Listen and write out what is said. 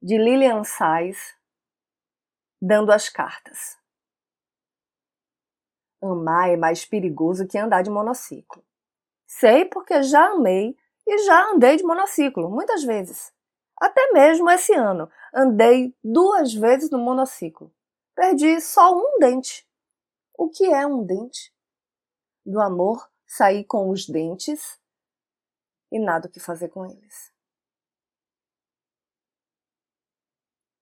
de Lilian Sais, dando as cartas. Amar é mais perigoso que andar de monociclo. Sei porque já amei e já andei de monociclo, muitas vezes. Até mesmo esse ano, andei duas vezes no monociclo. Perdi só um dente. O que é um dente? Do amor, saí com os dentes e nada o que fazer com eles.